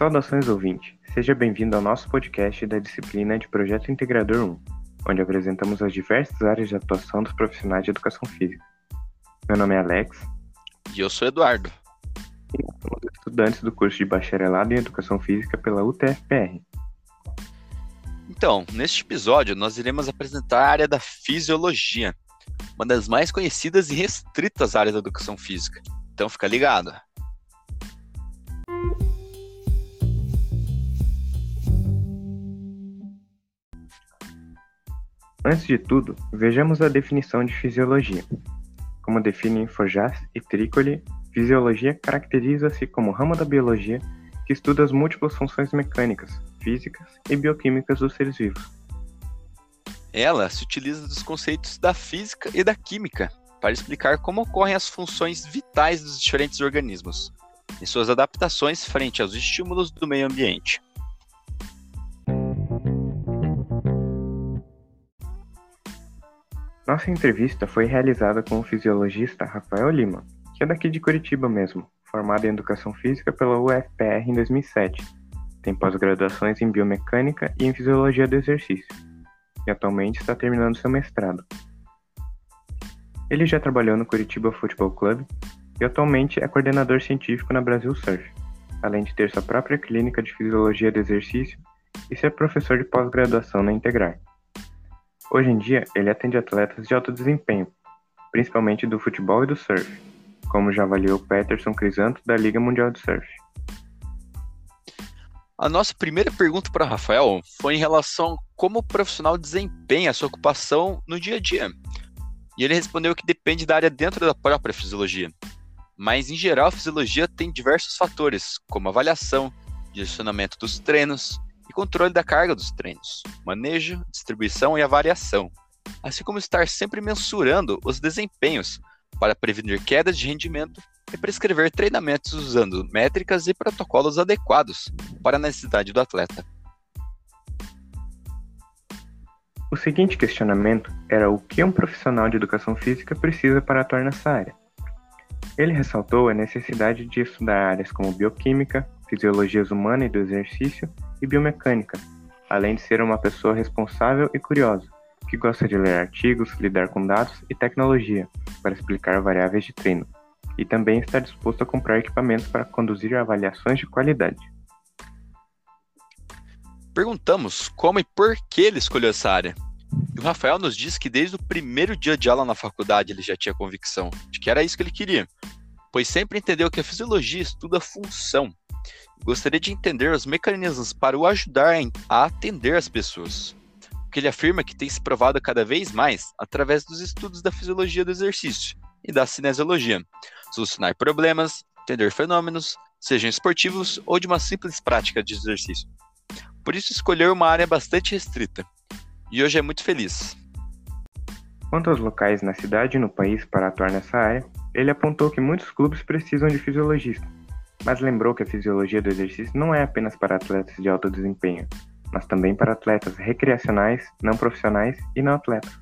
Saudações ouvinte, seja bem-vindo ao nosso podcast da disciplina de Projeto Integrador 1, onde apresentamos as diversas áreas de atuação dos profissionais de educação física. Meu nome é Alex. E eu sou Eduardo. E nós somos estudantes do curso de Bacharelado em Educação Física pela UTFPR. Então, neste episódio, nós iremos apresentar a área da fisiologia, uma das mais conhecidas e restritas áreas da educação física. Então, fica ligado. Antes de tudo, vejamos a definição de fisiologia. Como definem Forjas e Tricoli, fisiologia caracteriza-se como ramo da biologia que estuda as múltiplas funções mecânicas, físicas e bioquímicas dos seres vivos. Ela se utiliza dos conceitos da física e da química para explicar como ocorrem as funções vitais dos diferentes organismos e suas adaptações frente aos estímulos do meio ambiente. Nossa entrevista foi realizada com o fisiologista Rafael Lima, que é daqui de Curitiba mesmo, formado em Educação Física pela UFPR em 2007. Tem pós-graduações em Biomecânica e em Fisiologia do Exercício, e atualmente está terminando seu mestrado. Ele já trabalhou no Curitiba Futebol Clube e atualmente é coordenador científico na Brasil Surf, além de ter sua própria clínica de Fisiologia do Exercício e ser professor de pós-graduação na Integrar. Hoje em dia, ele atende atletas de alto desempenho, principalmente do futebol e do surf, como já avaliou Peterson Crisanto da Liga Mundial de Surf. A nossa primeira pergunta para Rafael foi em relação a como o profissional desempenha a sua ocupação no dia a dia. E ele respondeu que depende da área dentro da própria fisiologia. Mas, em geral, a fisiologia tem diversos fatores, como avaliação, direcionamento dos treinos, e controle da carga dos treinos, manejo, distribuição e avaliação, assim como estar sempre mensurando os desempenhos para prevenir quedas de rendimento e prescrever treinamentos usando métricas e protocolos adequados para a necessidade do atleta. O seguinte questionamento era o que um profissional de educação física precisa para atuar nessa área. Ele ressaltou a necessidade de estudar áreas como bioquímica, fisiologias humana e do exercício e biomecânica, além de ser uma pessoa responsável e curiosa, que gosta de ler artigos, lidar com dados e tecnologia para explicar variáveis de treino, e também está disposto a comprar equipamentos para conduzir avaliações de qualidade. Perguntamos como e por que ele escolheu essa área. E o Rafael nos disse que desde o primeiro dia de aula na faculdade ele já tinha convicção de que era isso que ele queria, pois sempre entendeu que a fisiologia estuda função gostaria de entender os mecanismos para o ajudar a atender as pessoas. O que ele afirma que tem se provado cada vez mais através dos estudos da fisiologia do exercício e da cinesiologia, solucionar problemas, entender fenômenos, sejam esportivos ou de uma simples prática de exercício. Por isso escolheu uma área bastante restrita. E hoje é muito feliz. Quanto aos locais na cidade e no país para atuar nessa área, ele apontou que muitos clubes precisam de fisiologistas, mas lembrou que a fisiologia do exercício não é apenas para atletas de alto desempenho, mas também para atletas recreacionais, não profissionais e não atletas.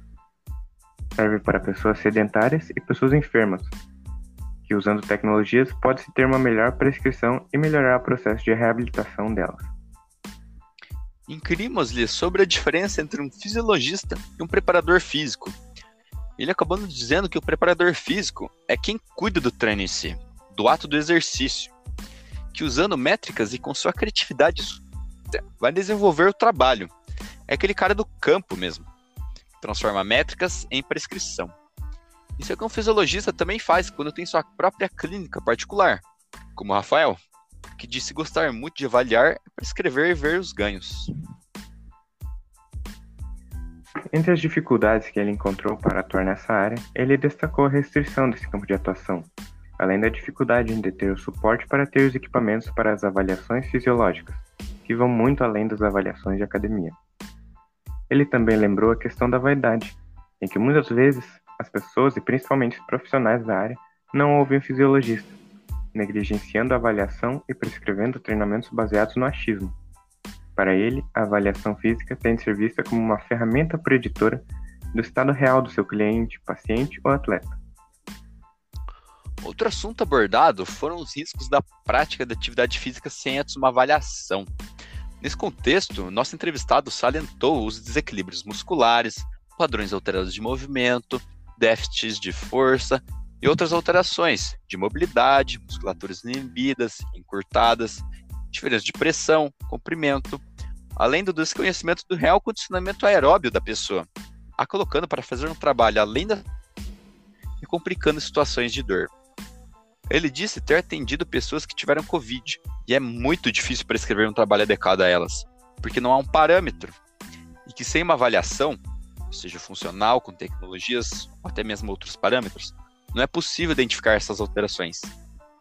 Serve para pessoas sedentárias e pessoas enfermas, que usando tecnologias pode-se ter uma melhor prescrição e melhorar o processo de reabilitação delas. Inquirimos-lhe sobre a diferença entre um fisiologista e um preparador físico. Ele acabou nos dizendo que o preparador físico é quem cuida do treino em si, do ato do exercício que usando métricas e com sua criatividade vai desenvolver o trabalho. É aquele cara do campo mesmo. Transforma métricas em prescrição. Isso é o que um fisiologista também faz quando tem sua própria clínica particular, como o Rafael, que disse gostar muito de avaliar, prescrever e ver os ganhos. Entre as dificuldades que ele encontrou para atuar nessa área, ele destacou a restrição desse campo de atuação, além da dificuldade em deter o suporte para ter os equipamentos para as avaliações fisiológicas, que vão muito além das avaliações de academia. Ele também lembrou a questão da vaidade, em que muitas vezes as pessoas, e principalmente os profissionais da área, não ouvem o fisiologista, negligenciando a avaliação e prescrevendo treinamentos baseados no achismo. Para ele, a avaliação física tem de ser vista como uma ferramenta preditora do estado real do seu cliente, paciente ou atleta Outro assunto abordado foram os riscos da prática da atividade física sem antes uma avaliação. Nesse contexto, nosso entrevistado salientou os desequilíbrios musculares, padrões alterados de movimento, déficits de força e outras alterações de mobilidade, musculaturas inibidas, encurtadas, diferença de pressão, comprimento, além do desconhecimento do real condicionamento aeróbio da pessoa, a colocando para fazer um trabalho além da e complicando situações de dor. Ele disse ter atendido pessoas que tiveram Covid e é muito difícil prescrever um trabalho adequado a elas, porque não há um parâmetro e que sem uma avaliação, seja funcional, com tecnologias ou até mesmo outros parâmetros, não é possível identificar essas alterações.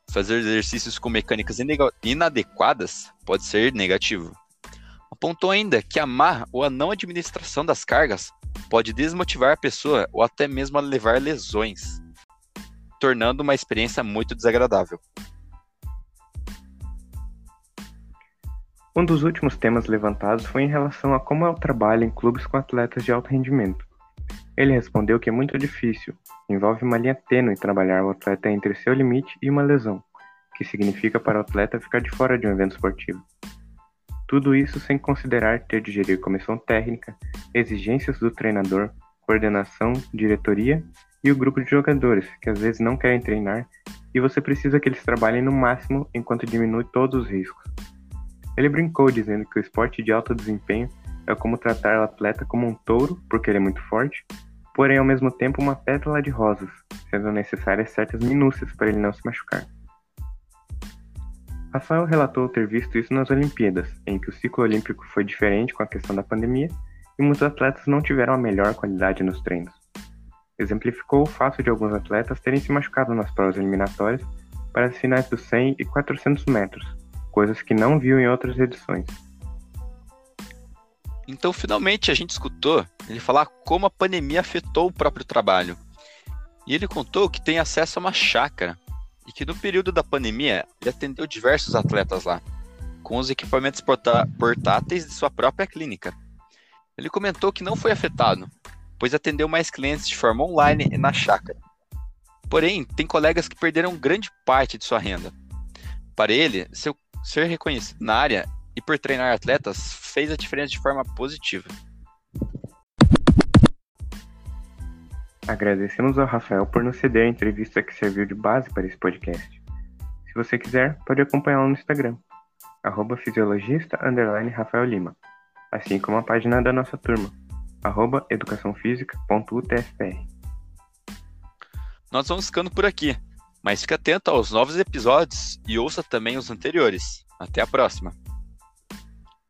Fazer exercícios com mecânicas inadequadas pode ser negativo. Apontou ainda que a má ou a não administração das cargas pode desmotivar a pessoa ou até mesmo levar lesões, tornando uma experiência muito desagradável. Um dos últimos temas levantados foi em relação a como é o trabalho em clubes com atletas de alto rendimento. Ele respondeu que é muito difícil, envolve uma linha tênue trabalhar o atleta entre seu limite e uma lesão, que significa para o atleta ficar de fora de um evento esportivo. Tudo isso sem considerar ter de gerir comissão técnica, exigências do treinador, coordenação, diretoria e o grupo de jogadores, que às vezes não querem treinar e você precisa que eles trabalhem no máximo enquanto diminui todos os riscos. Ele brincou dizendo que o esporte de alto desempenho é como tratar o atleta como um touro, porque ele é muito forte, porém ao mesmo tempo uma pétala de rosas, sendo necessárias certas minúcias para ele não se machucar. Rafael relatou ter visto isso nas Olimpíadas, em que o ciclo olímpico foi diferente com a questão da pandemia e muitos atletas não tiveram a melhor qualidade nos treinos. Exemplificou o fato de alguns atletas terem se machucado nas provas eliminatórias para as finais dos 100 e 400 metros, coisas que não viu em outras edições. Então, finalmente, a gente escutou ele falar como a pandemia afetou o próprio trabalho. E ele contou que tem acesso a uma chácara e que no período da pandemia ele atendeu diversos atletas lá, com os equipamentos portáteis de sua própria clínica. Ele comentou que não foi afetado, pois atendeu mais clientes de forma online e na chácara. Porém, tem colegas que perderam grande parte de sua renda. Para ele, seu ser reconhecido na área e por treinar atletas fez a diferença de forma positiva. Agradecemos ao Rafael por nos ceder a entrevista que serviu de base para esse podcast. Se você quiser, pode acompanhá-lo no Instagram, arroba fisiologista Rafael Lima, assim como a página da nossa turma, arroba educaçãofísica.utfpr. Nós vamos ficando por aqui. Mas fique atento aos novos episódios e ouça também os anteriores. Até a próxima!